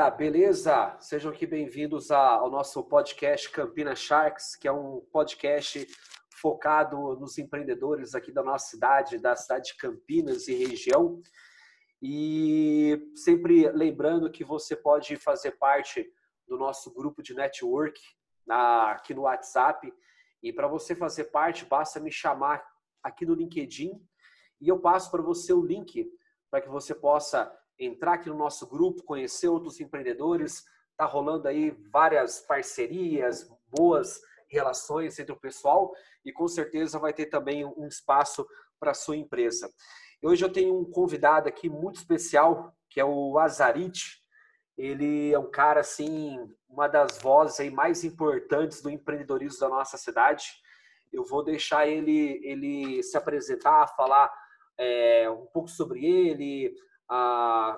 galera, beleza? Sejam aqui bem-vindos ao nosso podcast Campina Sharks, que é um podcast focado nos empreendedores aqui da nossa cidade, da cidade de Campinas e região. E sempre lembrando que você pode fazer parte do nosso grupo de network aqui no WhatsApp. E para você fazer parte, basta me chamar aqui no LinkedIn e eu passo para você o link para que você possa entrar aqui no nosso grupo, conhecer outros empreendedores. Está rolando aí várias parcerias, boas relações entre o pessoal e com certeza vai ter também um espaço para a sua empresa. Hoje eu tenho um convidado aqui muito especial, que é o Azarit. Ele é um cara, assim, uma das vozes aí mais importantes do empreendedorismo da nossa cidade. Eu vou deixar ele, ele se apresentar, falar é, um pouco sobre ele,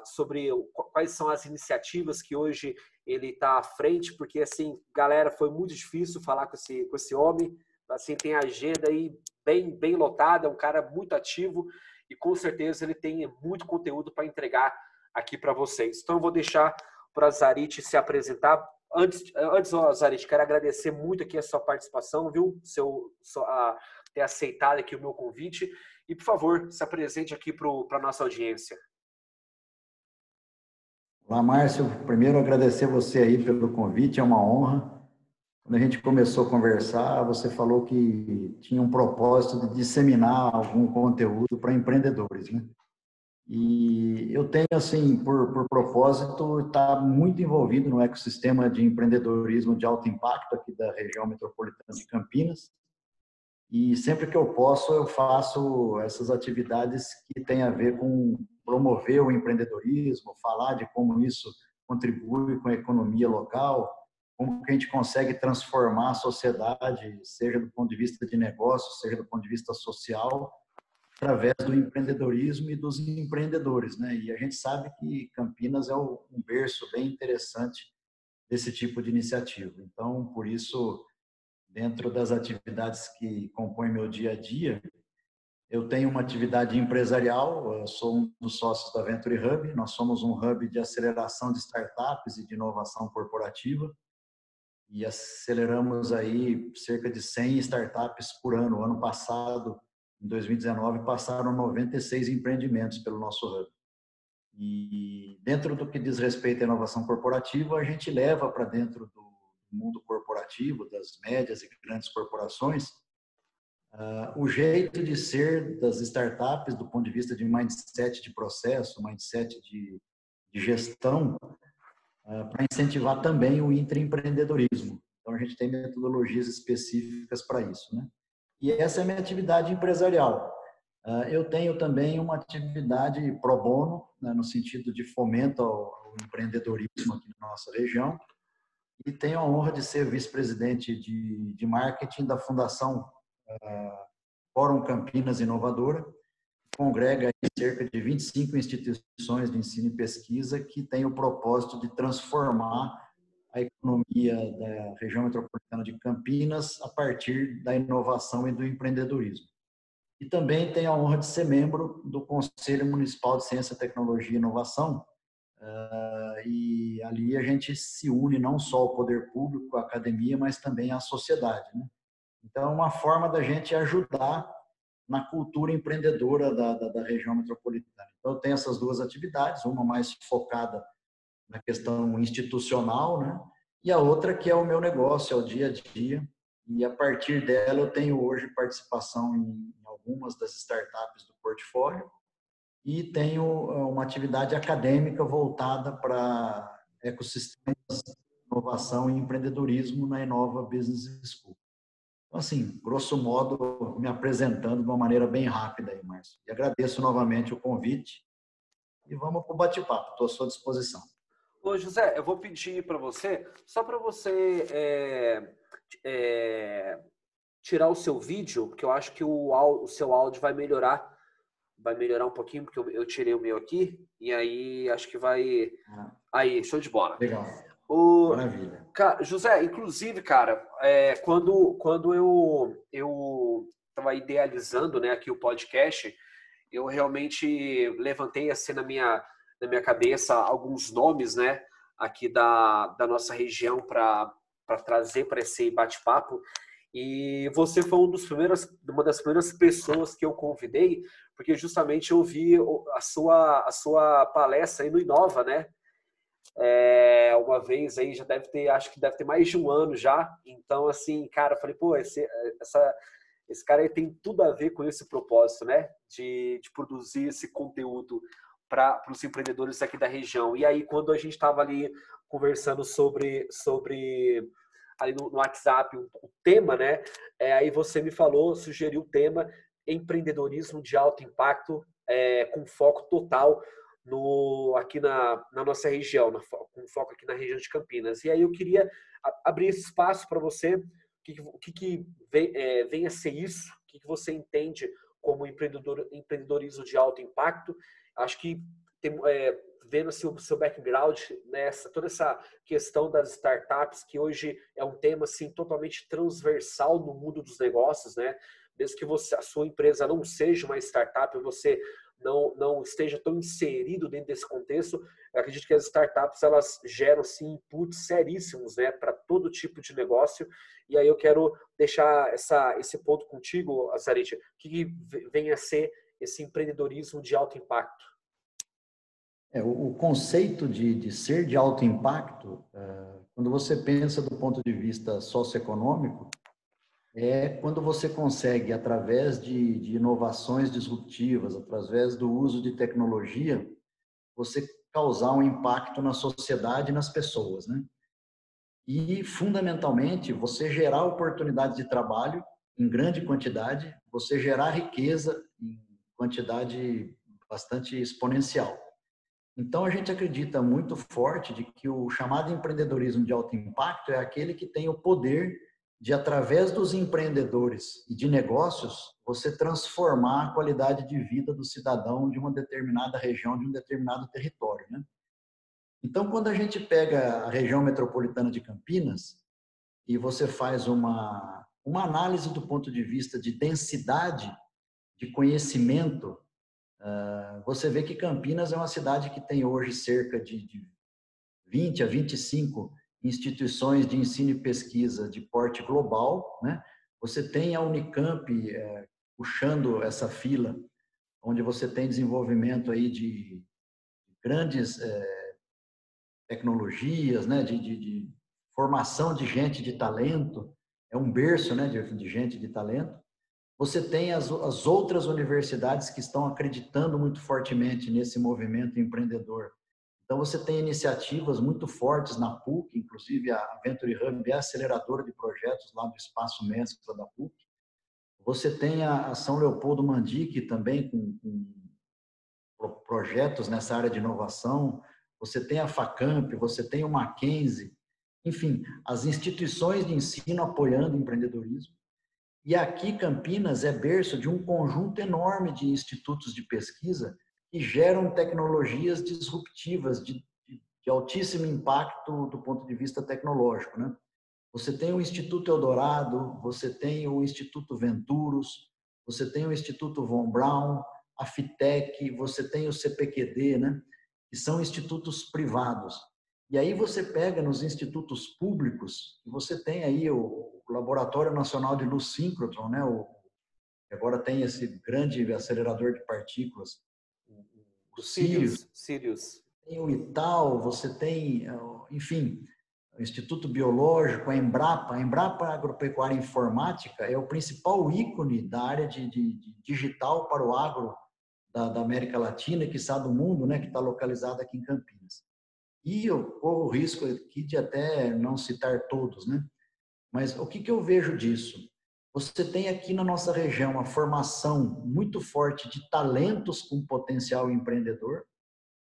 sobre quais são as iniciativas que hoje ele está à frente, porque assim, galera, foi muito difícil falar com esse, com esse homem. Assim, tem a agenda aí bem, bem lotada, é um cara muito ativo e com certeza ele tem muito conteúdo para entregar aqui para vocês. Então eu vou deixar para Zarit se apresentar. Antes, antes Zarit, quero agradecer muito aqui a sua participação, viu? Seu, sua, ter aceitado aqui o meu convite. E, por favor, se apresente aqui para a nossa audiência. Olá, Márcio. Primeiro, agradecer você aí pelo convite, é uma honra. Quando a gente começou a conversar, você falou que tinha um propósito de disseminar algum conteúdo para empreendedores, né? E eu tenho, assim, por, por propósito, estar tá muito envolvido no ecossistema de empreendedorismo de alto impacto aqui da região metropolitana de Campinas. E sempre que eu posso, eu faço essas atividades que têm a ver com promover o empreendedorismo, falar de como isso contribui com a economia local, como que a gente consegue transformar a sociedade, seja do ponto de vista de negócio, seja do ponto de vista social, através do empreendedorismo e dos empreendedores, né? E a gente sabe que Campinas é um berço bem interessante desse tipo de iniciativa. Então, por isso, dentro das atividades que compõem meu dia a dia, eu tenho uma atividade empresarial, sou um dos sócios da Venture Hub, nós somos um hub de aceleração de startups e de inovação corporativa e aceleramos aí cerca de 100 startups por ano. Ano passado, em 2019, passaram 96 empreendimentos pelo nosso hub. E dentro do que diz respeito à inovação corporativa, a gente leva para dentro do mundo corporativo, das médias e grandes corporações, uh, o jeito de ser das startups do ponto de vista de mindset de processo, mindset de, de gestão, uh, para incentivar também o intraempreendedorismo. Então, a gente tem metodologias específicas para isso. Né? E essa é a minha atividade empresarial. Uh, eu tenho também uma atividade pro bono, né, no sentido de fomento ao, ao empreendedorismo aqui na nossa região, e tenho a honra de ser vice-presidente de, de marketing da Fundação Fórum Campinas Inovadora, congrega cerca de 25 instituições de ensino e pesquisa que têm o propósito de transformar a economia da região metropolitana de Campinas a partir da inovação e do empreendedorismo. E também tenho a honra de ser membro do Conselho Municipal de Ciência, Tecnologia e Inovação, Uh, e ali a gente se une não só ao poder público, à academia, mas também à sociedade. Né? Então, é uma forma da gente ajudar na cultura empreendedora da, da, da, região metropolitana. Então, tenho essas duas atividades, uma mais focada na questão institucional, né? e a outra que é o meu negócio, é o dia a dia, e a partir dela eu tenho hoje participação em, algumas das startups do portfólio, e tenho eh, uma atividade acadêmica voltada para ecossistemas, inovação e empreendedorismo na Inova Business School. Então, assim, grosso modo, me apresentando de uma maneira bem rápida aí, Márcio. E agradeço novamente o convite e vamos para o bate-papo, estou à sua disposição. Ô, José, eu vou pedir para você, só para você é, é, tirar o seu vídeo, porque eu acho que o, o seu áudio vai melhorar vai melhorar um pouquinho, porque eu, eu, tirei o meu aqui, e aí acho que vai. Ah. Aí, show de bola. Legal. O... Maravilha. Cara, José, inclusive, cara, é, quando, quando eu, eu tava idealizando né, aqui o podcast, eu realmente levantei assim na minha, na minha cabeça alguns nomes, né? aqui da, da nossa região para trazer para esse bate-papo. E você foi um dos primeiros, uma das primeiras pessoas que eu convidei, porque justamente eu vi a sua, a sua palestra aí no Inova, né? É, uma vez aí, já deve ter, acho que deve ter mais de um ano já. Então, assim, cara, eu falei, pô, esse, essa, esse cara tem tudo a ver com esse propósito, né? De, de produzir esse conteúdo para os empreendedores aqui da região. E aí, quando a gente estava ali conversando sobre, sobre ali no, no WhatsApp o, o, tema, né? É, aí você me falou, sugeriu o tema empreendedorismo de alto impacto é, com foco total no aqui na, na nossa região, na, com foco aqui na região de Campinas. E aí eu queria abrir esse espaço para você, o que, que, que vem, é, vem, a ser isso, o que, que você entende como empreendedor, empreendedorismo de alto impacto. Acho que tem, é, vendo assim, o seu background nessa toda essa questão das startups que hoje é um tema assim totalmente transversal no mundo dos negócios, né? Mesmo que você a sua empresa não seja uma startup, você não não esteja tão inserido dentro desse contexto, acredito que as startups elas geram assim inputs seríssimos, né, para todo tipo de negócio. E aí eu quero deixar essa esse ponto contigo, Azarite, que vem a ser esse empreendedorismo de alto impacto. É, o, o, conceito de, de, ser de alto impacto, é, quando você pensa do ponto de vista socioeconômico, é quando você consegue, através de, de inovações disruptivas, através do uso de tecnologia, você causar um impacto na sociedade e nas pessoas, né? E, fundamentalmente, você gerar oportunidades de trabalho em grande quantidade, você gerar riqueza em quantidade bastante exponencial. Então, a gente acredita muito forte de que o chamado empreendedorismo de alto impacto é aquele que tem o poder de, através dos empreendedores e de negócios, você transformar a qualidade de vida do cidadão de uma determinada região, de um determinado território. Né? Então, quando a gente pega a região metropolitana de Campinas e você faz uma, uma análise do ponto de vista de densidade de conhecimento ah, você vê que Campinas é uma cidade que tem hoje cerca de, de 20 a 25 instituições de ensino e pesquisa de porte global, né? Você tem a Unicamp é, puxando essa fila, onde você tem desenvolvimento aí de grandes é, tecnologias, né? De, de, de, formação de gente de talento, é um berço, né? De, de gente de talento. Você tem as, as outras universidades que estão acreditando muito fortemente nesse movimento empreendedor. Então, você tem iniciativas muito fortes na PUC, inclusive a Venture Hub é aceleradora de projetos lá do Espaço Mescla da PUC. Você tem a São Leopoldo Mandique também com, com projetos nessa área de inovação. Você tem a FACAMP, você tem o Mackenzie. Enfim, as instituições de ensino apoiando o empreendedorismo. E aqui, Campinas é berço de um conjunto enorme de institutos de pesquisa que geram tecnologias disruptivas de, de, de altíssimo impacto do ponto de vista tecnológico. Né? Você tem o Instituto Eldorado, você tem o Instituto Venturos, você tem o Instituto Von Braun, a FITEC, você tem o CPQD, né? que são institutos privados. E aí você pega nos institutos públicos, você tem aí o Laboratório Nacional de Luz Síncrotron, né? O, agora tem esse grande acelerador de partículas, o, Sirius. Sirius. Tem o ITAL, você tem, enfim, o Instituto Biológico, a Embrapa. A Embrapa Agropecuária Informática é o principal ícone da área de, de, de digital para o agro da, da, América Latina, que está do mundo, né, que está localizada aqui em Campinas. E eu corro o risco aqui de até não citar todos, né? Mas o que, que eu vejo disso? Você tem aqui na nossa região a formação muito forte de talentos com potencial empreendedor.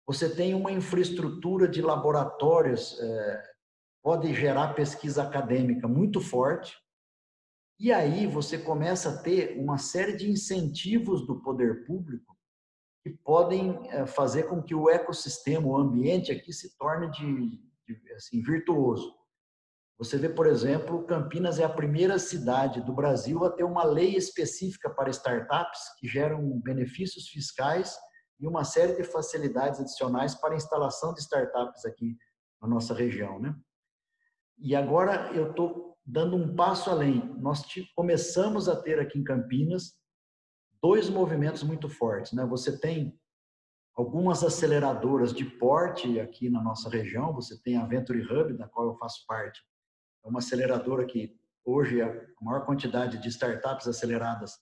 Você tem uma infraestrutura de laboratórios, é, pode gerar pesquisa acadêmica muito forte. E aí você começa a ter uma série de incentivos do poder público que podem eh, fazer com que o ecossistema, o ambiente aqui se torne de, de assim, virtuoso. Você vê, por exemplo, Campinas é a primeira cidade do Brasil a ter uma lei específica para startups que geram benefícios fiscais e uma série de facilidades adicionais para a instalação de startups aqui na nossa região, né? E agora eu estou dando um passo além. Nós começamos a ter aqui em Campinas dois movimentos muito fortes, né? Você tem algumas aceleradoras de porte aqui na nossa região. Você tem a Venture Hub, da qual eu faço parte. É uma aceleradora que hoje é a maior quantidade de startups aceleradas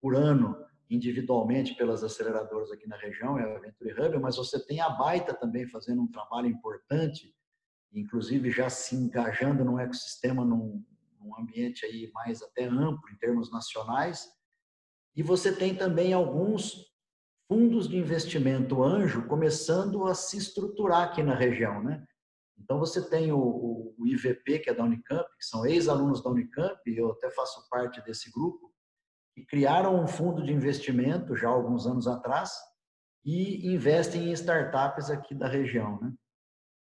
por ano individualmente pelas aceleradoras aqui na região, é a Venture Hub, mas você tem a Baita também fazendo um trabalho importante, inclusive já se engajando num ecossistema, num, num ambiente aí mais até amplo em termos nacionais. E você tem também alguns fundos de investimento anjo começando a se estruturar aqui na região, né? Então você tem o, o IVP, que é da Unicamp, que são ex-alunos da Unicamp, e eu até faço parte desse grupo, que criaram um fundo de investimento já alguns anos atrás e investem em startups aqui da região, né?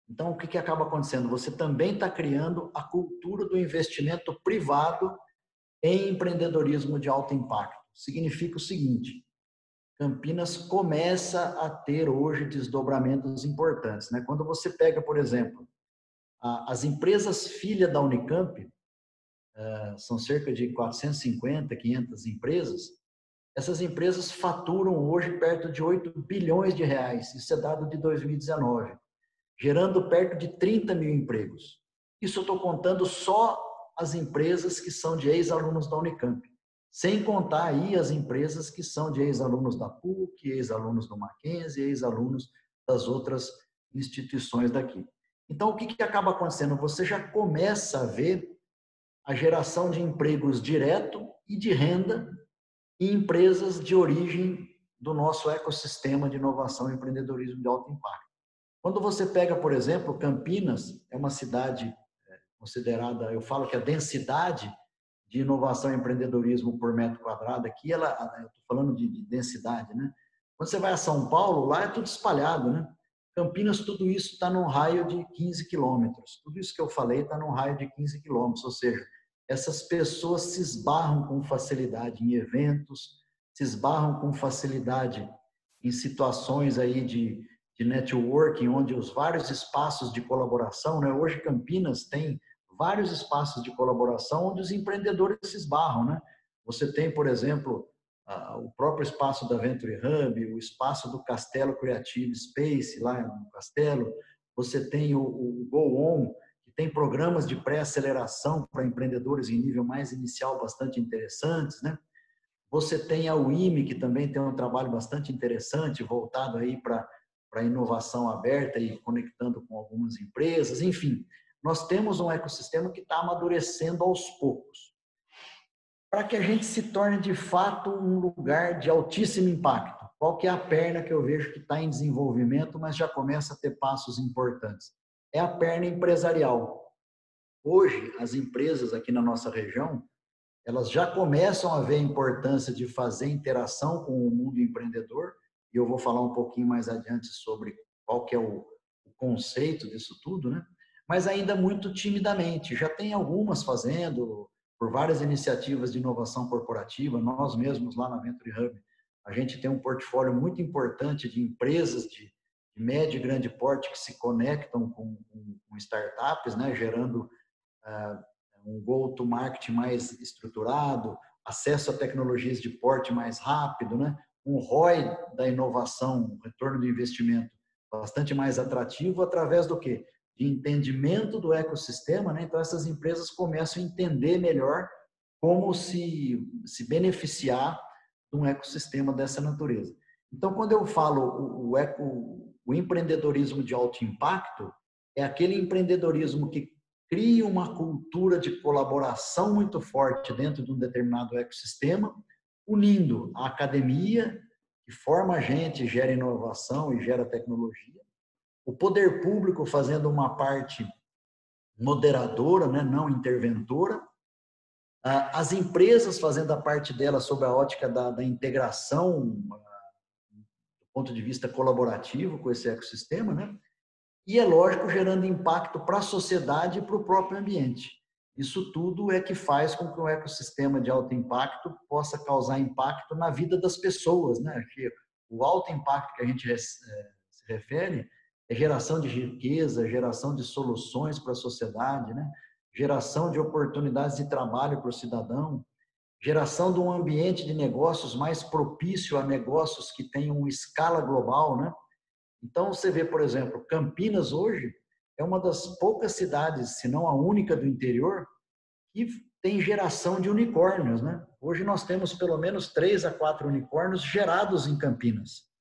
Então, o que, que acaba acontecendo? Você também está criando a cultura do investimento privado em empreendedorismo de alto impacto. Significa o seguinte: Campinas começa a ter hoje desdobramentos importantes. Né? Quando você pega, por exemplo, as empresas filha da Unicamp, eh, são cerca de 450, 500 empresas, essas empresas faturam hoje perto de 8 bilhões de reais, isso é dado de 2019, gerando perto de 30 mil empregos. Isso eu estou contando só as empresas que são de ex-alunos da Unicamp. Sem contar aí as empresas que são de ex-alunos da PUC, ex-alunos do Mackenzie, ex-alunos das outras instituições daqui. Então, o que, que acaba acontecendo? Você já começa a ver a geração de empregos direto e de renda em empresas de origem do nosso ecossistema de inovação e empreendedorismo de alto impacto. Quando você pega, por exemplo, Campinas, é uma cidade é, considerada, eu falo que a densidade de inovação e empreendedorismo por metro quadrado aqui, ela, eu estou falando de, de, densidade, né? Quando você vai a São Paulo, lá é tudo espalhado, né? Campinas, tudo isso está num raio de 15 quilômetros. Tudo isso que eu falei está num raio de 15 quilômetros, ou seja, essas pessoas se esbarram com facilidade em eventos, se esbarram com facilidade em situações aí de, de networking, onde os vários espaços de colaboração, né? Hoje Campinas tem vários espaços de colaboração onde os empreendedores se esbarram, né? Você tem, por exemplo, o próprio espaço da Venture Hub, o espaço do Castelo Creative Space, lá no Castelo. Você tem o, o Go On, que tem programas de pré-aceleração para empreendedores em nível mais inicial bastante interessantes, né? Você tem a UIME, que também tem um trabalho bastante interessante, voltado aí para a inovação aberta e conectando com algumas empresas. Enfim, nós temos um ecossistema que está amadurecendo aos poucos. Para que a gente se torne de fato um lugar de altíssimo impacto. Qual que é a perna que eu vejo que está em desenvolvimento, mas já começa a ter passos importantes? É a perna empresarial. Hoje, as empresas aqui na nossa região, elas já começam a ver a importância de fazer interação com o mundo empreendedor, e eu vou falar um pouquinho mais adiante sobre qual que é o, o conceito disso tudo, né? Mas ainda muito timidamente. Já tem algumas fazendo, por várias iniciativas de inovação corporativa, nós mesmos lá na Venture Hub, a gente tem um portfólio muito importante de empresas de, médio e grande porte que se conectam com, com, com startups, né, gerando uh, um go-to-market mais estruturado, acesso a tecnologias de porte mais rápido, né, um ROI da inovação, um retorno do investimento bastante mais atrativo através do que? De entendimento do ecossistema, né? então essas empresas começam a entender melhor como se, se beneficiar de um ecossistema dessa natureza. Então, quando eu falo o, o, eco, o empreendedorismo de alto impacto, é aquele empreendedorismo que cria uma cultura de colaboração muito forte dentro de um determinado ecossistema, unindo a academia, que forma a gente, gera inovação e gera tecnologia, o poder público fazendo uma parte moderadora, né, não interventora, as empresas fazendo a parte dela sob a ótica da, da integração do ponto de vista colaborativo com esse ecossistema, né? E é lógico gerando impacto para a sociedade e para o próprio ambiente. Isso tudo é que faz com que o ecossistema de alto impacto possa causar impacto na vida das pessoas, né? Que o alto impacto que a gente eh, se refere é geração de riqueza, geração de soluções para a sociedade, né? geração de oportunidades de trabalho para o cidadão, geração de um ambiente de negócios mais propício a negócios que tenham escala global, né? Então você vê, por exemplo, Campinas hoje é uma das poucas cidades, se não a única do interior, que tem geração de unicórnios, né? Hoje nós temos pelo menos três a quatro unicórnios gerados em Campinas.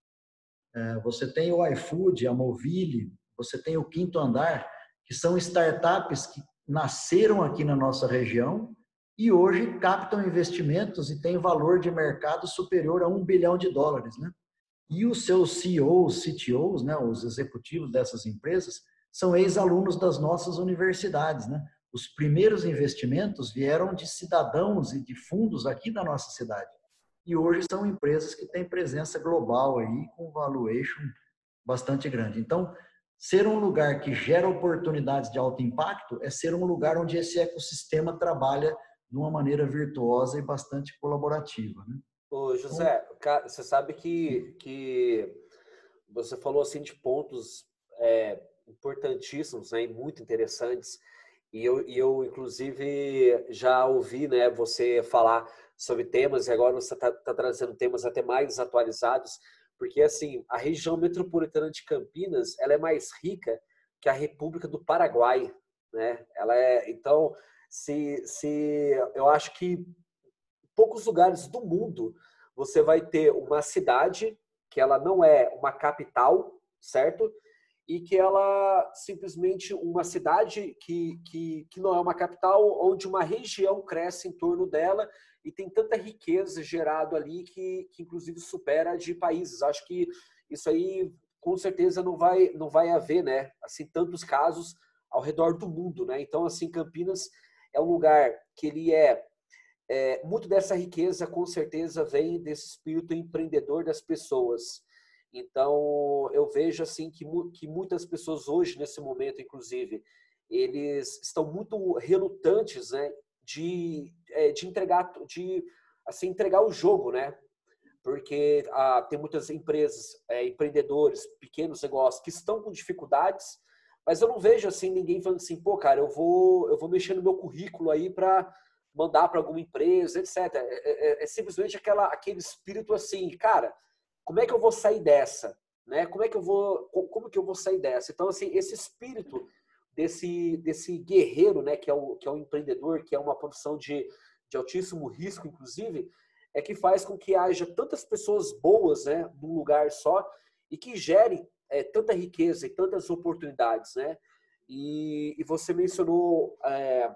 É, você tem o iFood, a Movile, você tem o Quinto Andar, que são startups que nasceram aqui na nossa região e hoje captam investimentos e têm valor de mercado superior a um bilhão de dólares, né? E os seus CEOs, CTOs, né, os executivos dessas empresas, são ex-alunos das nossas universidades, né? Os primeiros investimentos vieram de cidadãos e de fundos aqui da nossa cidade. E hoje são empresas que têm presença global aí, com valuation bastante grande. Então, ser um lugar que gera oportunidades de alto impacto é ser um lugar onde esse ecossistema trabalha de uma maneira virtuosa e bastante colaborativa. Né? Ô, José, você sabe que, que você falou assim de pontos é, importantíssimos, né, muito interessantes. E eu, e eu, inclusive, já ouvi né, você falar sobre temas, e agora você está tá trazendo temas até mais atualizados, porque, assim, a região metropolitana de Campinas, ela é mais rica que a República do Paraguai, né? Ela é, então, se, se eu acho que poucos lugares do mundo você vai ter uma cidade que ela não é uma capital, certo? E que ela simplesmente uma cidade que, que, que não é uma capital, onde uma região cresce em torno dela e tem tanta riqueza gerado ali que, que inclusive supera de países. Acho que isso aí com certeza não vai não vai haver, né? Assim tantos casos ao redor do mundo, né? Então assim Campinas é um lugar que ele é, é muito dessa riqueza com certeza vem desse espírito empreendedor das pessoas. Então, eu vejo assim que, que muitas pessoas hoje, nesse momento, inclusive, eles estão muito relutantes né, de, é, de entregar de assim entregar o jogo, né? Porque ah, tem muitas empresas, é, empreendedores, pequenos negócios que estão com dificuldades, mas eu não vejo assim ninguém falando assim, pô, cara, eu vou eu vou mexer no meu currículo aí para mandar para alguma empresa, etc. É, é, é, simplesmente aquela aquele espírito assim, cara, como é que eu vou sair dessa? Né? Como é que eu vou, como que eu vou sair dessa? Então, assim, esse espírito desse, desse guerreiro, né, que é, o, que é o empreendedor, que é uma profissão de, de altíssimo risco, inclusive, é que faz com que haja tantas pessoas boas, né, num lugar só e que gere é, tanta riqueza e tantas oportunidades, né? E, e você mencionou, é,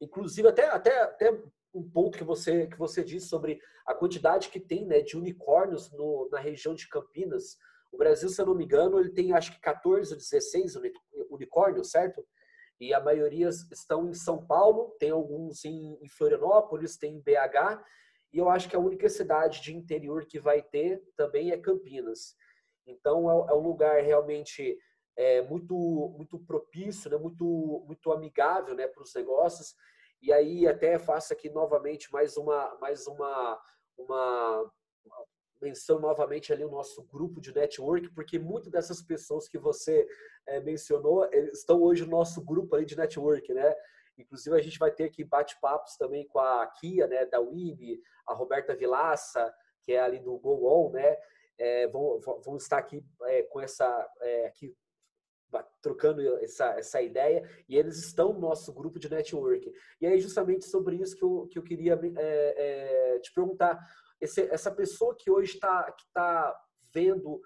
inclusive até, até, até um ponto que você que você disse sobre a quantidade que tem né, de unicórnios no, na região de Campinas. O Brasil, se eu não me engano, ele tem acho que 14 ou 16 unicórnios, certo? E a maioria estão em São Paulo, tem alguns em, em Florianópolis, tem em BH, e eu acho que a única cidade de interior que vai ter também é Campinas. Então é, é um lugar realmente é, muito muito propício, né? muito muito amigável, né, para os negócios. E aí até faço aqui novamente mais uma mais uma uma menção novamente ali o nosso grupo de network, porque muitas dessas pessoas que você é, mencionou estão hoje no nosso grupo aí de network, né? Inclusive a gente vai ter aqui bate-papos também com a Kia, né, da WIB, a Roberta Vilaça, que é ali do Go né? É, vão, vão estar aqui é, com essa aqui trocando essa, essa ideia, e eles estão no nosso grupo de network. E aí, justamente sobre isso que eu, que eu queria é, é, te perguntar. Esse, essa pessoa que hoje está que tá vendo,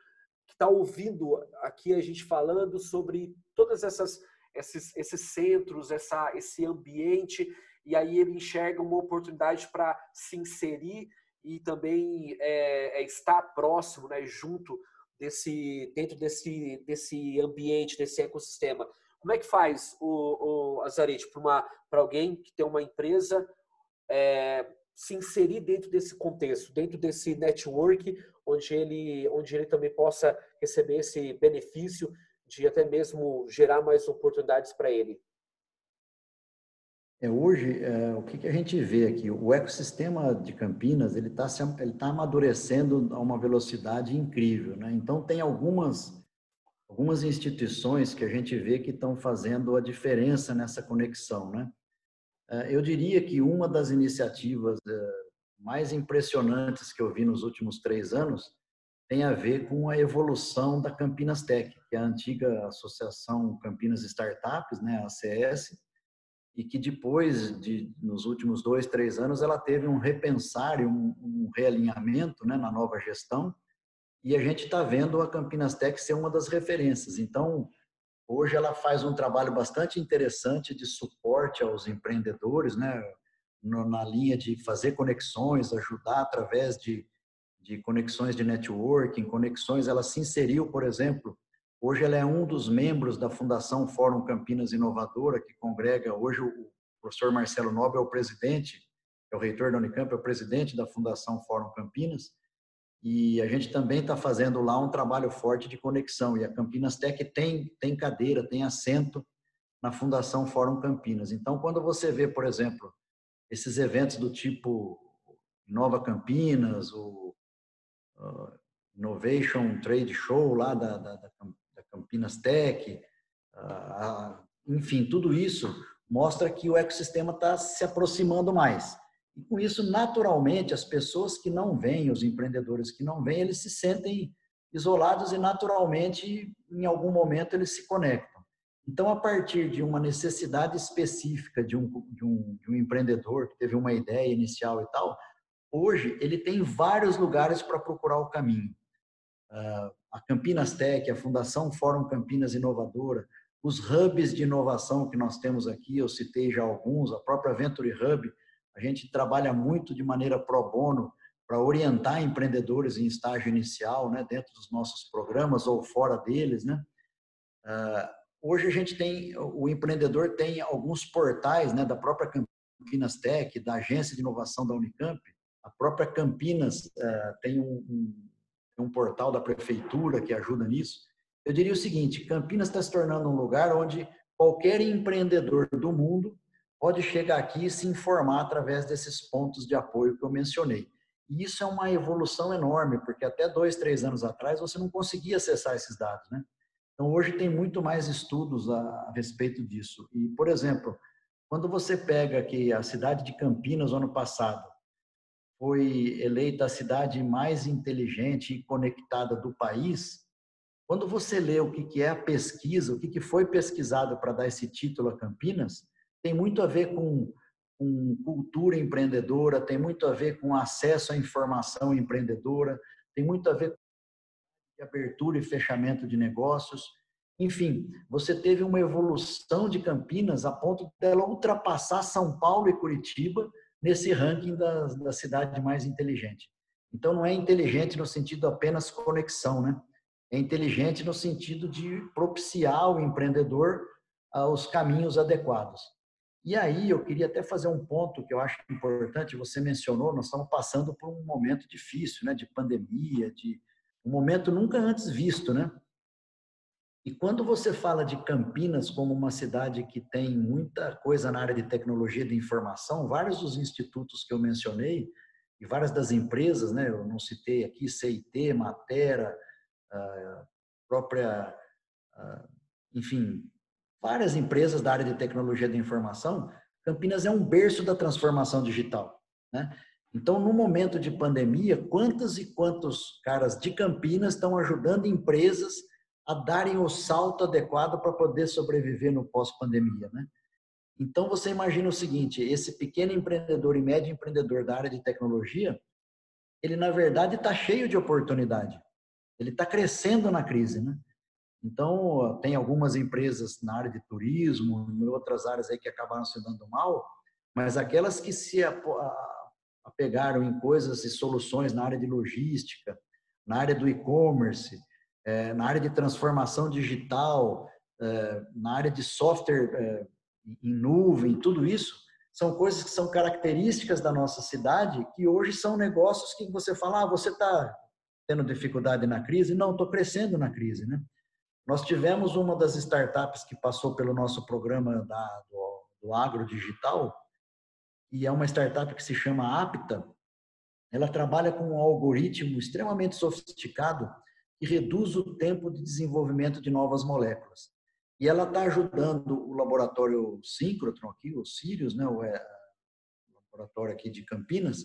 que está ouvindo aqui a gente falando sobre todas essas esses, esses centros, essa, esse ambiente, e aí ele enxerga uma oportunidade para se inserir e também é, é estar próximo, né, junto desse dentro desse desse ambiente, desse ecossistema. Como é que faz o, o Azarete para alguém que tem uma empresa é, se inserir dentro desse contexto, dentro desse network, onde ele, onde ele também possa receber esse benefício de até mesmo gerar mais oportunidades para ele? É, hoje, é, o que, que, a gente vê aqui? O ecossistema de Campinas ele está ele tá amadurecendo a uma velocidade incrível. Né? Então, tem algumas, algumas instituições que a gente vê que estão fazendo a diferença nessa conexão, né? É, eu diria que uma das iniciativas é, mais impressionantes que eu vi nos últimos três anos tem a ver com a evolução da Campinas Tech, que é a antiga Associação Campinas Startups, né, a ACS, e que depois de nos últimos dois, três anos ela teve um repensar e um, um realinhamento, né, na nova gestão, e a gente está vendo a Campinas Tech ser uma das referências. Então, hoje ela faz um trabalho bastante interessante de suporte aos empreendedores, né, na linha de fazer conexões, ajudar através de, de conexões de networking, conexões. Ela se inseriu, por exemplo, hoje ela é um dos membros da Fundação Fórum Campinas Inovadora, que congrega, hoje o professor Marcelo Nobre é o presidente, é o reitor da Unicamp, é o presidente da Fundação Fórum Campinas, e a gente também está fazendo lá um trabalho forte de conexão. E a Campinas Tech tem, tem cadeira, tem assento na Fundação Fórum Campinas. Então, quando você vê, por exemplo, esses eventos do tipo Nova Campinas, o uh, Innovation Trade Show lá da, da, da Campinas Tech, enfim, tudo isso mostra que o ecossistema está se aproximando mais. E com isso, naturalmente, as pessoas que não vêm, os empreendedores que não vêm, eles se sentem isolados e naturalmente, em algum momento, eles se conectam. Então, a partir de uma necessidade específica de um, de um, de um empreendedor que teve uma ideia inicial e tal, hoje ele tem vários lugares para procurar o caminho. Uh, a Campinas Tech, a Fundação Fórum Campinas Inovadora, os hubs de inovação que nós temos aqui, eu citei já alguns, a própria Venture Hub, a gente trabalha muito de maneira pro bono para orientar empreendedores em estágio inicial, né, dentro dos nossos programas ou fora deles, né. Uh, hoje a gente tem, o empreendedor tem alguns portais, né, da própria Campinas Tech, da agência de inovação da Unicamp, a própria Campinas uh, tem um, um portal da prefeitura que ajuda nisso. Eu diria o seguinte, Campinas está se tornando um lugar onde qualquer empreendedor do mundo pode chegar aqui e se informar através desses pontos de apoio que eu mencionei. E isso é uma evolução enorme, porque até dois, três anos atrás você não conseguia acessar esses dados, né? Então hoje tem muito mais estudos a, respeito disso. E, por exemplo, quando você pega que a cidade de Campinas, ano passado, foi eleita a cidade mais inteligente e conectada do país, quando você lê o que é a pesquisa, o que foi pesquisado para dar esse título a Campinas, tem muito a ver com, com cultura empreendedora, tem muito a ver com acesso à informação empreendedora, tem muito a ver com abertura e fechamento de negócios. Enfim, você teve uma evolução de Campinas a ponto dela ultrapassar São Paulo e Curitiba nesse ranking da, da cidade mais inteligente. Então, não é inteligente no sentido apenas conexão, né? É inteligente no sentido de propiciar o empreendedor aos caminhos adequados. E aí eu queria até fazer um ponto que eu acho importante, você mencionou, nós estamos passando por um momento difícil, né, de pandemia, de um momento nunca antes visto, né? E quando você fala de Campinas como uma cidade que tem muita coisa na área de tecnologia de informação, vários dos institutos que eu mencionei e várias das empresas, né, eu não citei aqui, CIT, Matera, a própria, enfim, várias empresas da área de tecnologia de informação, Campinas é um berço da transformação digital. Né? Então, no momento de pandemia, quantos e quantos caras de Campinas estão ajudando empresas a darem o salto adequado para poder sobreviver no pós-pandemia, né? Então, você imagina o seguinte, esse pequeno empreendedor e médio empreendedor da área de tecnologia, ele, na verdade, está cheio de oportunidade. Ele está crescendo na crise, né? Então, tem algumas empresas na área de turismo, em outras áreas aí que acabaram se dando mal, mas aquelas que se apegaram em coisas e soluções na área de logística, na área do e-commerce, é, na área de transformação digital, é, na área de software é, em nuvem, tudo isso, são coisas que são características da nossa cidade, que hoje são negócios que você fala, ah, você está tendo dificuldade na crise? Não, estou crescendo na crise, né? Nós tivemos uma das startups que passou pelo nosso programa da, do, do Agro Digital, e é uma startup que se chama Apta. Ela trabalha com um algoritmo extremamente sofisticado que reduz o tempo de desenvolvimento de novas moléculas. E ela está ajudando o laboratório Synchrotron aqui, o Sirius, né, o, é, laboratório aqui de Campinas,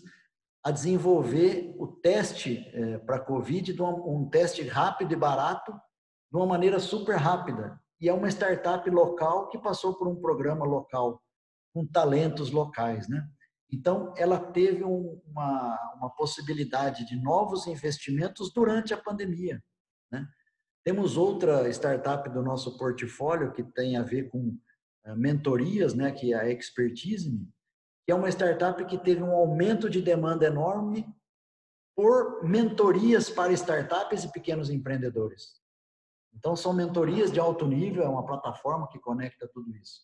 a desenvolver o teste é, para COVID, um teste rápido e barato, de uma maneira super rápida. E é uma startup local que passou por um programa local, com talentos locais, né? Então, ela teve um, uma, uma possibilidade de novos investimentos durante a pandemia. Né? Temos outra startup do nosso portfólio que tem a ver com eh, mentorias, né, que é a Expertise, que é uma startup que teve um aumento de demanda enorme por mentorias para startups e pequenos empreendedores. Então, são mentorias de alto nível, é uma plataforma que conecta tudo isso.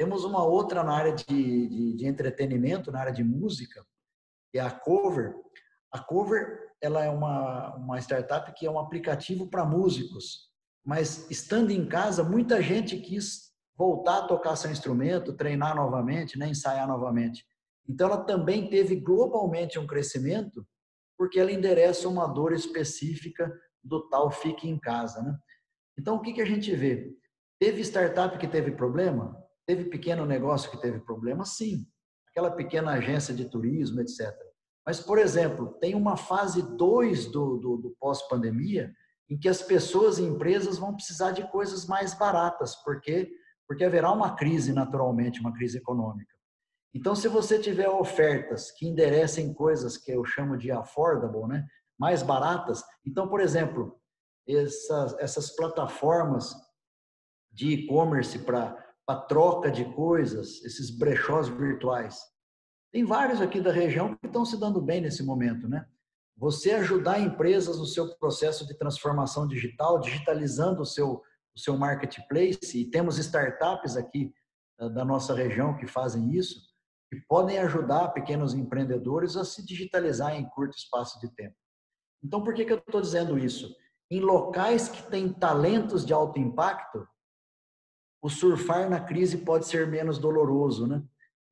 Temos uma outra na área de, de, de entretenimento, na área de música, que é a Cover. A Cover ela é uma, uma startup que é um aplicativo para músicos, mas estando em casa, muita gente quis voltar a tocar seu instrumento, treinar novamente, né, ensaiar novamente. Então, ela também teve globalmente um crescimento, porque ela endereça uma dor específica do tal fique em casa. Né? Então, o que, que a gente vê? Teve startup que teve problema? Teve pequeno negócio que teve problema? Sim. Aquela pequena agência de turismo, etc. Mas, por exemplo, tem uma fase 2 do, do, do pós-pandemia em que as pessoas e empresas vão precisar de coisas mais baratas, porque porque haverá uma crise naturalmente, uma crise econômica. Então, se você tiver ofertas que enderecem coisas que eu chamo de affordable, né, mais baratas, então, por exemplo, essas, essas plataformas de e-commerce para a troca de coisas, esses brechós virtuais. Tem vários aqui da região que estão se dando bem nesse momento, né? Você ajudar empresas no seu processo de transformação digital, digitalizando o seu, o seu marketplace, e temos startups aqui da nossa região que fazem isso, que podem ajudar pequenos empreendedores a se digitalizar em curto espaço de tempo. Então, por que, que eu estou dizendo isso? Em locais que têm talentos de alto impacto, o surfar na crise pode ser menos doloroso, né?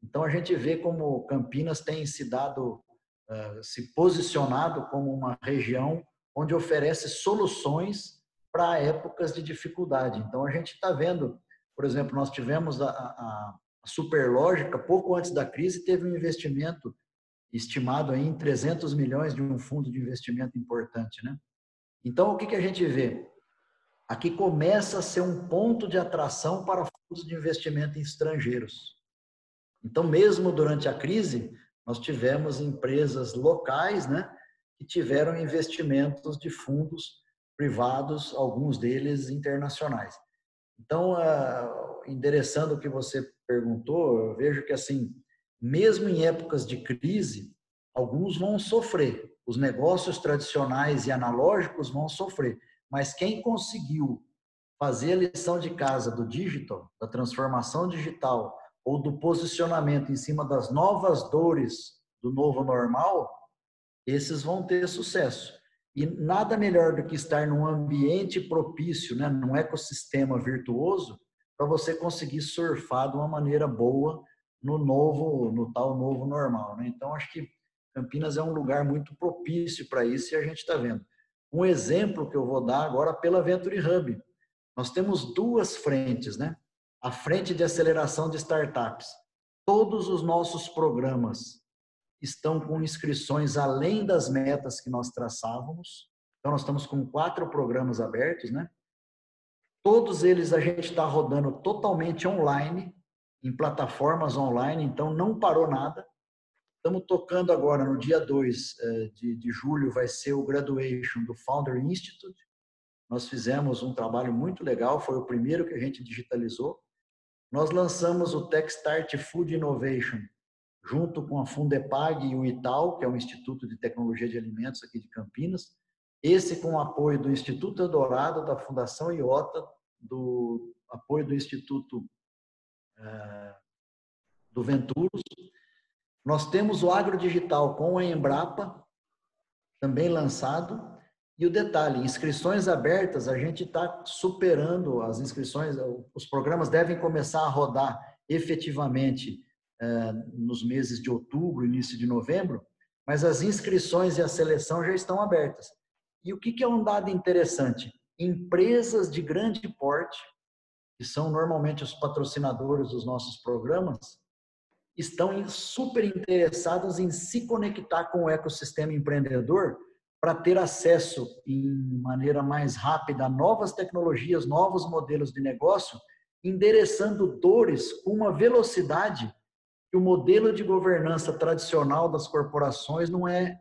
Então a gente vê como Campinas tem se dado, uh, se posicionado como uma região onde oferece soluções para épocas de dificuldade. Então a gente está vendo, por exemplo, nós tivemos a, a, a Superlógica pouco antes da crise teve um investimento estimado em 300 milhões de um fundo de investimento importante, né? Então o que que a gente vê? Aqui começa a ser um ponto de atração para fundos de investimento estrangeiros. Então, mesmo durante a crise, nós tivemos empresas locais, né, que tiveram investimentos de fundos privados, alguns deles internacionais. Então, uh, endereçando o que você perguntou, eu vejo que assim, mesmo em épocas de crise, alguns vão sofrer. Os negócios tradicionais e analógicos vão sofrer. Mas quem conseguiu fazer a lição de casa do digital, da transformação digital ou do posicionamento em cima das novas dores do novo normal, esses vão ter sucesso. E nada melhor do que estar num ambiente propício, né, num ecossistema virtuoso, para você conseguir surfar de uma maneira boa no novo, no tal novo normal. Né? Então, acho que Campinas é um lugar muito propício para isso e a gente está vendo. Um exemplo que eu vou dar agora pela Venture Hub. Nós temos duas frentes, né? A frente de aceleração de startups. Todos os nossos programas estão com inscrições além das metas que nós traçávamos. Então, nós estamos com quatro programas abertos, né? Todos eles a gente está rodando totalmente online, em plataformas online, então não parou nada. Estamos tocando agora, no dia 2 eh, de, de julho, vai ser o graduation do Founder Institute. Nós fizemos um trabalho muito legal, foi o primeiro que a gente digitalizou. Nós lançamos o Techstart Food Innovation, junto com a Fundepag e o Ital, que é o Instituto de Tecnologia de Alimentos aqui de Campinas. Esse com o apoio do Instituto Eldorado, da Fundação IOTA, do apoio do Instituto uh, do Venturos nós temos o agrodigital com a Embrapa, também lançado. E o detalhe, inscrições abertas, a gente está superando as inscrições, os programas devem começar a rodar efetivamente eh, nos meses de outubro, início de novembro, mas as inscrições e a seleção já estão abertas. E o que, que é um dado interessante? Empresas de grande porte, que são normalmente os patrocinadores dos nossos programas, estão super interessadas em se conectar com o ecossistema empreendedor para ter acesso em maneira mais rápida a novas tecnologias, novos modelos de negócio, endereçando dores com uma velocidade que o modelo de governança tradicional das corporações não é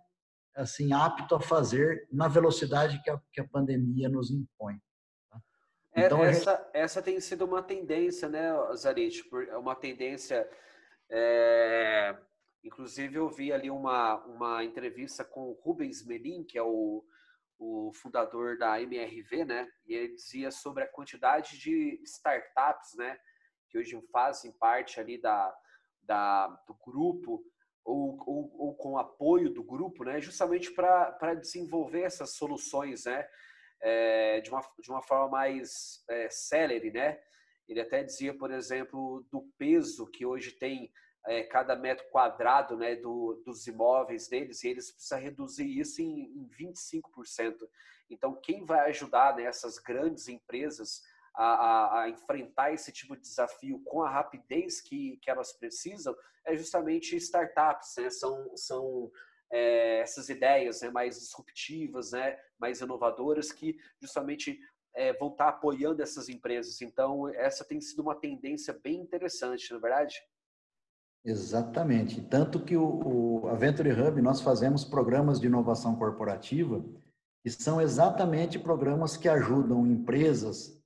assim apto a fazer na velocidade que a, que a pandemia nos impõe. Tá? É, então, essa, gente... essa tem sido uma tendência, né, Zarit? Uma tendência. É... Inclusive, eu vi ali uma, uma entrevista com o Rubens Menin, que é o, o fundador da MRV, né? E ele dizia sobre a quantidade de startups, né? Que hoje fazem parte ali da, da, do grupo ou, ou, ou com apoio do grupo, né, justamente para desenvolver essas soluções né, é, de, uma, de uma forma mais é. Né? Ele até dizia, por exemplo, do peso que hoje tem é, cada metro quadrado né, do, dos imóveis deles, e eles precisam reduzir isso em, em 25%. Então, quem vai ajudar né, grandes empresas a, a, a, enfrentar esse tipo de desafio com a rapidez que, que elas precisam é justamente startups, né? São, são é, essas ideias né? mais disruptivas, né? mais inovadoras que justamente é, vão estar apoiando essas empresas. Então, essa tem sido uma tendência bem interessante, não é verdade? Exatamente. Tanto que o, o Venture Hub, nós fazemos programas de inovação corporativa, que são exatamente programas que ajudam empresas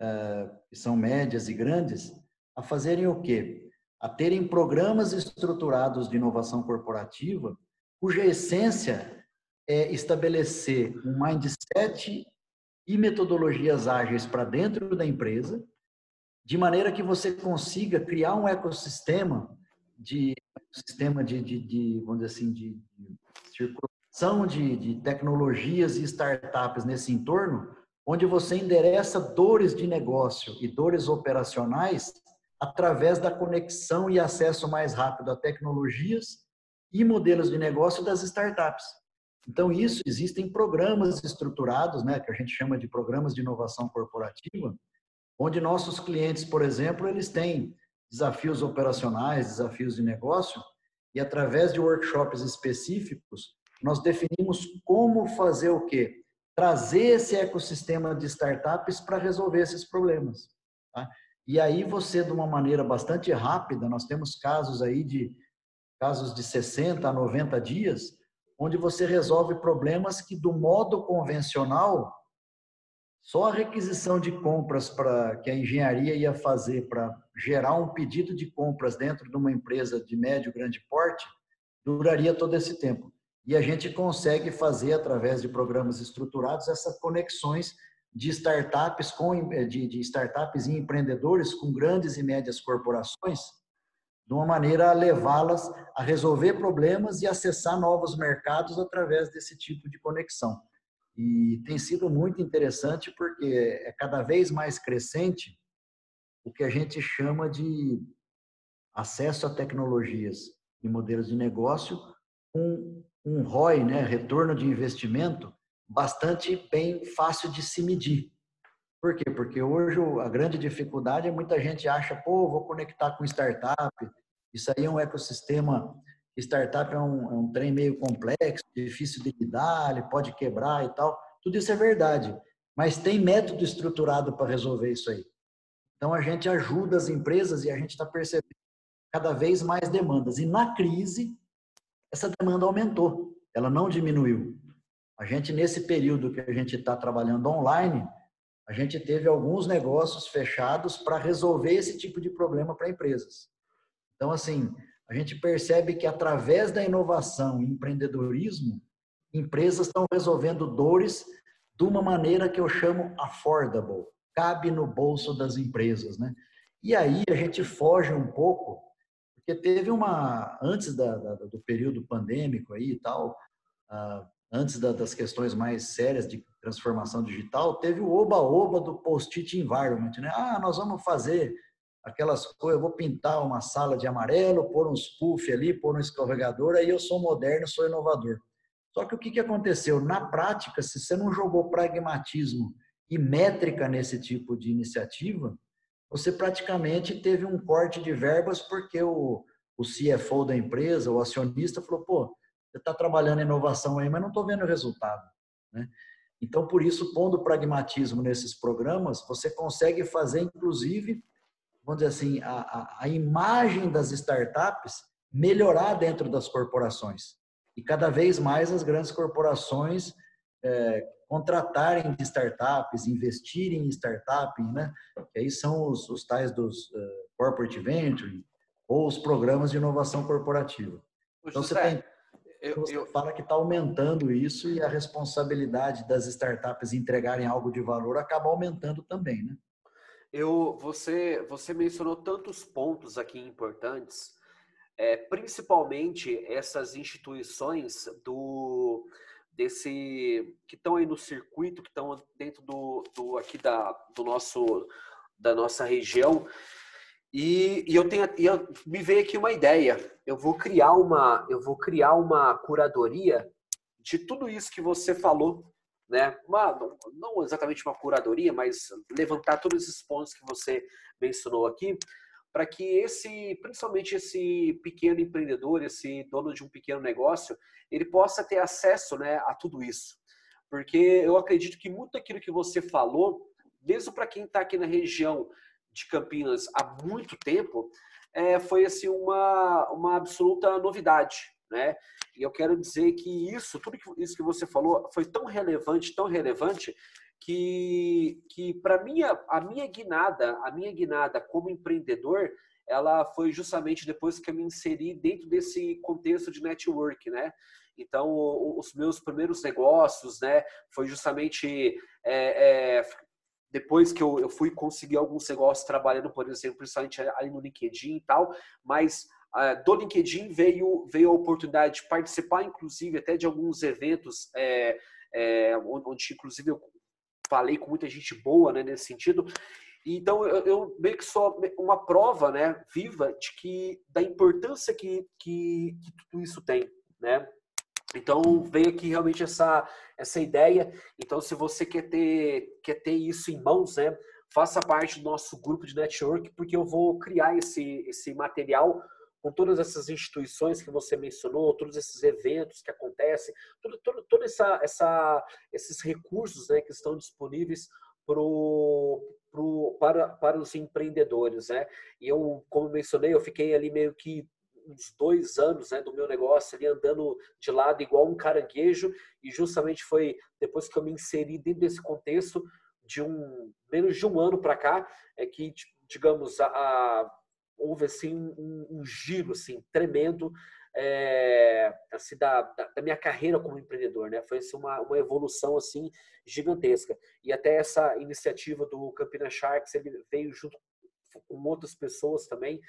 eh, que são médias e grandes, a fazerem o quê? A terem programas estruturados de inovação corporativa, cuja essência é estabelecer um mindset e metodologias ágeis para dentro da empresa, de maneira que você consiga criar um ecossistema de sistema de, de, de, vamos dizer assim, de, de circulação de, de tecnologias e startups nesse entorno, onde você endereça dores de negócio e dores operacionais através da conexão e acesso mais rápido a tecnologias e modelos de negócio das startups. Então, isso existem programas estruturados, né, que a gente chama de programas de inovação corporativa, onde nossos clientes, por exemplo, eles têm desafios operacionais, desafios de negócio, e através de workshops específicos, nós definimos como fazer o quê? trazer esse ecossistema de startups para resolver esses problemas. Tá? E aí você, de uma maneira bastante rápida, nós temos casos aí de casos de 60 a 90 dias, onde você resolve problemas que do modo convencional só a requisição de compras para que a engenharia ia fazer para gerar um pedido de compras dentro de uma empresa de médio grande porte duraria todo esse tempo. E a gente consegue fazer, através de programas estruturados, essas conexões de startups com de, de startups e empreendedores com grandes e médias corporações, de uma maneira a levá-las a resolver problemas e acessar novos mercados através desse tipo de conexão. E tem sido muito interessante porque é cada vez mais crescente o que a gente chama de acesso a tecnologias e modelos de negócio com um ROI, né, retorno de investimento, bastante bem fácil de se medir. Por quê? Porque hoje a grande dificuldade é muita gente acha, pô, vou conectar com startup, isso aí é um ecossistema, startup é um, é um trem meio complexo, difícil de lidar, ele pode quebrar e tal. Tudo isso é verdade, mas tem método estruturado para resolver isso aí. Então a gente ajuda as empresas e a gente está percebendo cada vez mais demandas. E na crise, essa demanda aumentou, ela não diminuiu. A gente, nesse período que a gente está trabalhando online, a gente teve alguns negócios fechados para resolver esse tipo de problema para empresas. Então, assim, a gente percebe que através da inovação e empreendedorismo, empresas estão resolvendo dores de uma maneira que eu chamo affordable, cabe no bolso das empresas, né? E aí a gente foge um pouco porque teve uma, antes da, da, do período pandêmico aí e tal, uh, antes da, das questões mais sérias de transformação digital, teve o oba-oba do post-it environment, né? Ah, nós vamos fazer aquelas coisas, eu vou pintar uma sala de amarelo, pôr uns puff ali, pôr um escorregador, aí eu sou moderno, sou inovador. Só que o que, aconteceu? Na prática, se você não jogou pragmatismo e métrica nesse tipo de iniciativa, você praticamente teve um corte de verbas porque o, o CFO da empresa, o acionista, falou: pô, você está trabalhando inovação aí, mas não estou vendo resultado. Né? Então, por isso, pondo pragmatismo nesses programas, você consegue fazer, inclusive, vamos dizer assim, a, a, a imagem das startups melhorar dentro das corporações. E cada vez mais as grandes corporações é, contratarem startups, investirem em startups, né? Que aí são os, os tais dos uh, corporate venture ou os programas de inovação corporativa. Então você tem eu, você eu... fala que está aumentando isso e a responsabilidade das startups entregarem algo de valor acaba aumentando também, né? Eu, você, você mencionou tantos pontos aqui importantes é, principalmente essas instituições do desse que estão aí no circuito, que estão dentro do, do aqui da do nosso da nossa região. E, e eu tenho e eu, me veio aqui uma ideia. Eu vou criar uma eu vou criar uma curadoria de tudo isso que você falou, né? Uma, não exatamente uma curadoria, mas levantar todos esses pontos que você mencionou aqui para que esse, principalmente esse pequeno empreendedor, esse dono de um pequeno negócio, ele possa ter acesso, né, a tudo isso. Porque eu acredito que muito daquilo que você falou, mesmo para quem está aqui na região de Campinas há muito tempo, é, foi assim uma, uma absoluta novidade, né? E eu quero dizer que isso, tudo isso que você falou, foi tão relevante, tão relevante que, que para minha a minha guinada, a minha guinada como empreendedor, ela foi justamente depois que eu me inseri dentro desse contexto de network, né? Então, os meus primeiros negócios, né, foi justamente é, é, depois que eu, eu fui conseguir alguns negócios trabalhando, por exemplo, principalmente ali no LinkedIn e tal, mas uh, do LinkedIn veio, veio a oportunidade de participar, inclusive, até de alguns eventos, é, é, onde, inclusive, eu falei com muita gente boa né, nesse sentido. Então, eu, eu, meio que sou uma prova né, viva de que da importância que, que, que tudo isso tem. Né? Então, veio aqui realmente essa, essa ideia. Então, se você quer ter, quer ter isso em mãos, né, faça parte do nosso grupo de network, porque eu vou criar esse, esse material com todas essas instituições que você mencionou, todos esses eventos que acontecem, todo, todo, todo essa, essa, esses recursos né, que estão disponíveis pro, pro, para, para os empreendedores. Né? E eu, como mencionei, eu fiquei ali meio que uns dois anos né, do meu negócio ali andando de lado igual um caranguejo e justamente foi depois que eu me inseri dentro desse contexto de um menos de um ano para cá é que digamos a, a houve assim um, um giro assim tremendo é, assim da, da, minha carreira como empreendedor, né? Foi assim, uma, uma evolução assim gigantesca e até essa iniciativa do Campina Sharks ele veio junto com outras pessoas também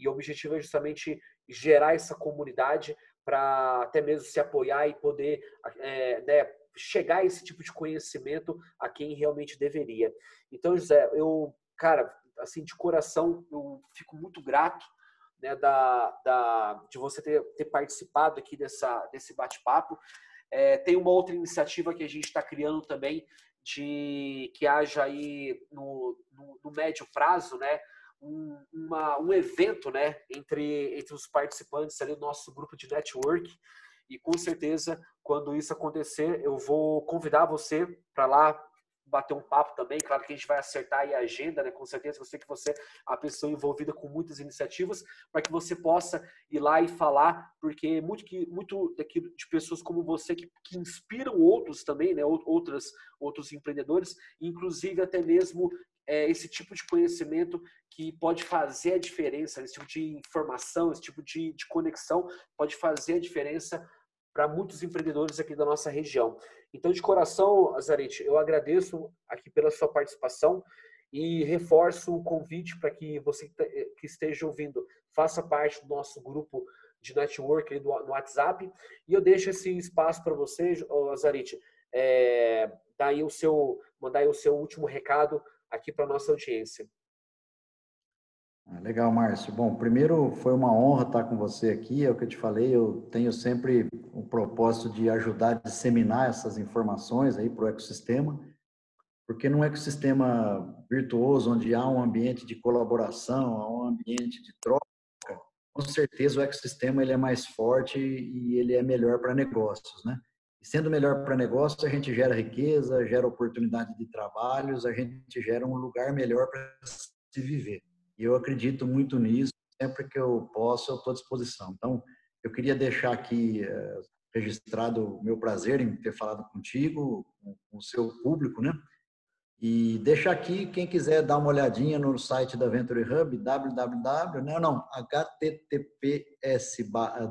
e o objetivo é justamente gerar essa comunidade para até mesmo se apoiar e poder é, né, chegar a esse tipo de conhecimento a quem realmente deveria. Então, José, eu, cara, assim, de coração, eu fico muito grato né, da, da, de você ter, ter participado aqui dessa, desse bate-papo. É, tem uma outra iniciativa que a gente está criando também, de que haja aí no, no, no médio prazo, né, um, uma, um evento, né, entre, entre os participantes ali do nosso grupo de network. E com certeza, quando isso acontecer, eu vou convidar você para lá bater um papo também. Claro que a gente vai acertar a agenda, né? Com certeza, eu sei que você é a pessoa envolvida com muitas iniciativas, para que você possa ir lá e falar, porque muito que muito daquilo de pessoas como você que, que inspiram outros também, né? Outras outros empreendedores, inclusive até mesmo é, esse tipo de conhecimento que pode fazer a diferença, esse tipo de informação, esse tipo de, de conexão pode fazer a diferença para muitos empreendedores aqui da nossa região. Então, de coração, Azarete, eu agradeço aqui pela sua participação e reforço o convite para que você que esteja ouvindo faça parte do nosso grupo de network no WhatsApp e eu deixo esse espaço para você, Azarete, é, dar aí o seu, mandar aí o seu último recado aqui para nossa audiência. Ah, legal, Márcio. Bom, primeiro foi uma honra estar com você aqui. É o que eu te falei, eu tenho sempre o propósito de ajudar a disseminar essas informações aí para o ecossistema, porque num ecossistema virtuoso, onde há um ambiente de colaboração, há um ambiente de troca, com certeza o ecossistema ele é mais forte e ele é melhor para negócios, né? Sendo melhor para negócios, a gente gera riqueza, gera oportunidade de trabalhos, a gente gera um lugar melhor para se viver. E eu acredito muito nisso, sempre que eu posso, eu estou à disposição. Então, eu queria deixar aqui é, registrado o meu prazer em ter falado contigo, com o seu público, né? E deixa aqui, quem quiser dar uma olhadinha no site da Venture Hub, www, não, não, https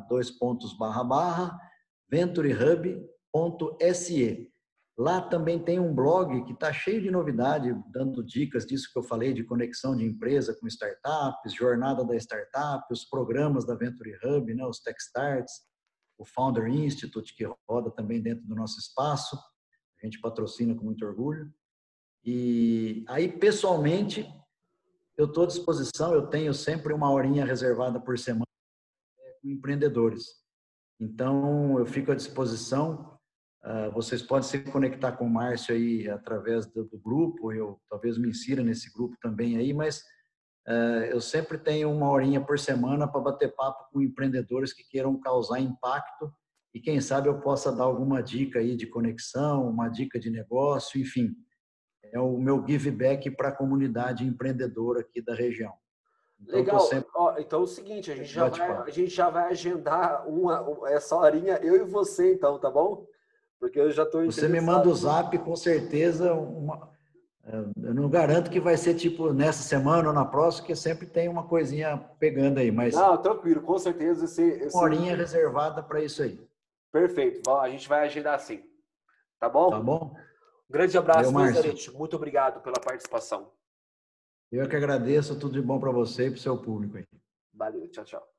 dois pontos barra barra, venturehub.se. Lá também tem um blog que está cheio de novidade, dando dicas disso que eu falei, de conexão de empresa com startups, jornada da startup, os programas da Venture Hub, né, os Techstarts, o Founder Institute, que roda também dentro do nosso espaço. A gente patrocina com muito orgulho. E aí, pessoalmente, eu estou à disposição, eu tenho sempre uma horinha reservada por semana com empreendedores. Então, eu fico à disposição vocês podem se conectar com o Márcio aí através do, do, grupo, eu talvez me insira nesse grupo também aí, mas uh, eu sempre tenho uma horinha por semana para bater papo com empreendedores que queiram causar impacto e quem sabe eu possa dar alguma dica aí de conexão, uma dica de negócio, enfim. É o meu give back para a comunidade empreendedora aqui da região. Então, Legal. Sempre... Ó, então é o seguinte, a gente, já vai, a gente já vai agendar uma, essa horinha, eu e você, então, tá bom? Porque eu já estou Você me manda o zap, com certeza. Uma... É, eu não garanto que vai ser tipo nessa semana ou na próxima, porque sempre tem uma coisinha pegando aí. Mas não, tranquilo, com certeza. Esse, esse... Uma horinha reservada para isso aí. Perfeito. A gente vai agendar assim. Tá bom? Tá bom. Um grande abraço, Margarete. Muito obrigado pela participação. Eu que agradeço. Tudo de bom para você e para o seu público aí. Valeu. Tchau, tchau.